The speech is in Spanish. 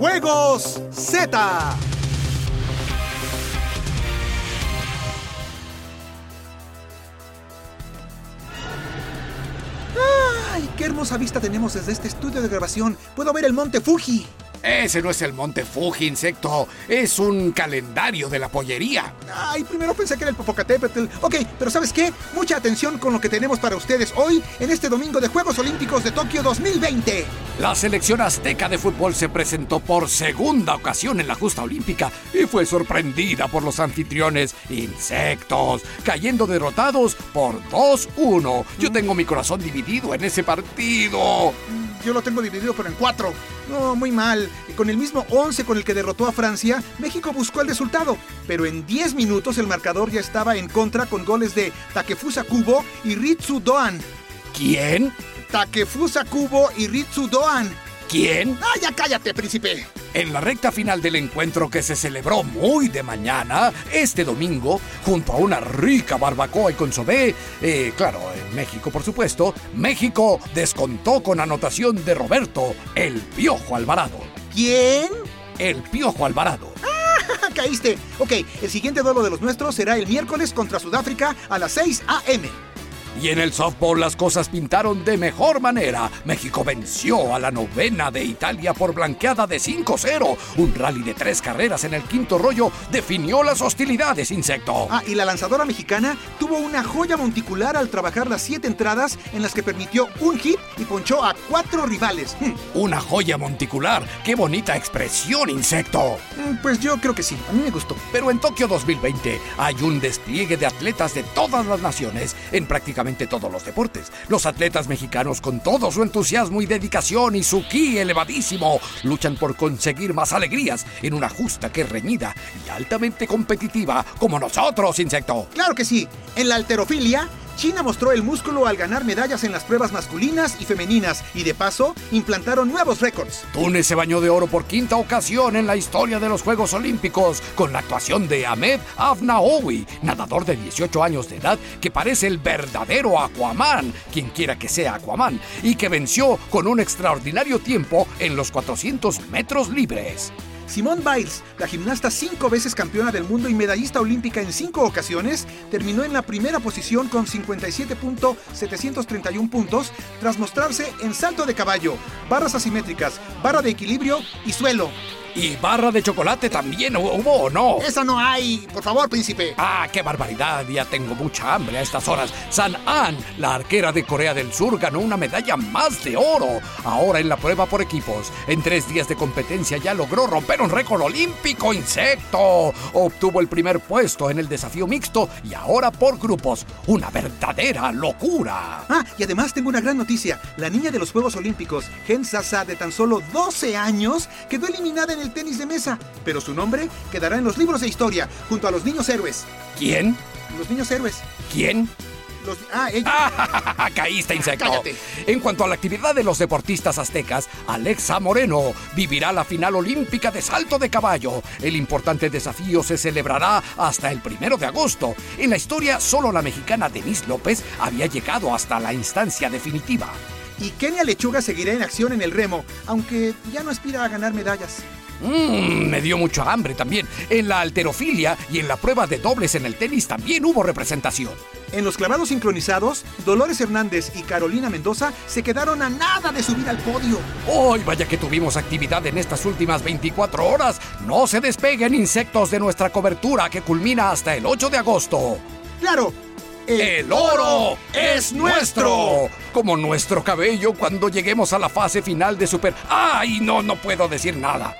Juegos Z. ¡Ay, qué hermosa vista tenemos desde este estudio de grabación! Puedo ver el monte Fuji. Ese no es el monte Fuji, insecto. Es un calendario de la pollería. Ay, primero pensé que era el Popocatépetl. Ok, pero ¿sabes qué? Mucha atención con lo que tenemos para ustedes hoy en este domingo de Juegos Olímpicos de Tokio 2020. La selección azteca de fútbol se presentó por segunda ocasión en la justa olímpica y fue sorprendida por los anfitriones insectos, cayendo derrotados por 2-1. Yo tengo mi corazón dividido en ese partido. Yo lo tengo dividido, pero en cuatro. No, muy mal. Con el mismo 11 con el que derrotó a Francia, México buscó el resultado. Pero en 10 minutos el marcador ya estaba en contra con goles de Takefusa Kubo y Ritsu Doan. ¿Quién? Takefusa Kubo y Ritsu Doan. ¿Quién? ¡Ah, ya cállate, príncipe! En la recta final del encuentro que se celebró muy de mañana, este domingo, junto a una rica barbacoa y consomé, eh, claro, en México por supuesto, México descontó con anotación de Roberto, el Piojo Alvarado. ¿Quién? El Piojo Alvarado. ¡Ah, caíste! Ok, el siguiente duelo de los nuestros será el miércoles contra Sudáfrica a las 6 a.m. Y en el softball las cosas pintaron de mejor manera. México venció a la novena de Italia por blanqueada de 5-0. Un rally de tres carreras en el quinto rollo definió las hostilidades, insecto. Ah, y la lanzadora mexicana tuvo una joya monticular al trabajar las siete entradas en las que permitió un hit y ponchó a cuatro rivales. Hmm. Una joya monticular. ¡Qué bonita expresión, insecto! Mm, Pues yo creo que sí, a mí me gustó. Pero en Tokio 2020 hay un despliegue de atletas de todas las naciones en todos los deportes. Los atletas mexicanos con todo su entusiasmo y dedicación y su ki elevadísimo luchan por conseguir más alegrías en una justa que reñida y altamente competitiva como nosotros, insecto. Claro que sí. En la alterofilia, China mostró el músculo al ganar medallas en las pruebas masculinas y femeninas y de paso implantaron nuevos récords. Túnez se bañó de oro por quinta ocasión en la historia de los Juegos Olímpicos con la actuación de Ahmed Afnaoui, nadador de 18 años de edad que parece el verdadero Aquaman, quien quiera que sea Aquaman, y que venció con un extraordinario tiempo en los 400 metros libres. Simone Biles, la gimnasta cinco veces campeona del mundo y medallista olímpica en cinco ocasiones, terminó en la primera posición con 57.731 puntos tras mostrarse en salto de caballo, barras asimétricas, barra de equilibrio y suelo. Y barra de chocolate también hubo, ¿o no? Esa no hay, por favor, príncipe. Ah, qué barbaridad, ya tengo mucha hambre a estas horas. San An, la arquera de Corea del Sur, ganó una medalla más de oro. Ahora en la prueba por equipos. En tres días de competencia ya logró romper un récord olímpico insecto. Obtuvo el primer puesto en el desafío mixto y ahora por grupos. Una verdadera locura. Ah, y además tengo una gran noticia. La niña de los Juegos Olímpicos, Gen Sasa, de tan solo 12 años, quedó eliminada en el tenis de mesa, pero su nombre quedará en los libros de historia, junto a los niños héroes. ¿Quién? Los niños héroes. ¿Quién? Los, ah. Ah, caíste, insecto. Cállate. En cuanto a la actividad de los deportistas aztecas, Alexa Moreno vivirá la final olímpica de salto de caballo. El importante desafío se celebrará hasta el primero de agosto. En la historia, solo la mexicana Denise López había llegado hasta la instancia definitiva. Y Kenia Lechuga seguirá en acción en el remo, aunque ya no aspira a ganar medallas. Mmm, me dio mucho hambre también. En la alterofilia y en la prueba de dobles en el tenis también hubo representación. En los clavados sincronizados, Dolores Hernández y Carolina Mendoza se quedaron a nada de subir al podio. ¡Hoy vaya que tuvimos actividad en estas últimas 24 horas! No se despeguen insectos de nuestra cobertura que culmina hasta el 8 de agosto. ¡Claro! ¡El oro es nuestro! Como nuestro cabello cuando lleguemos a la fase final de Super... ¡Ay, no, no puedo decir nada!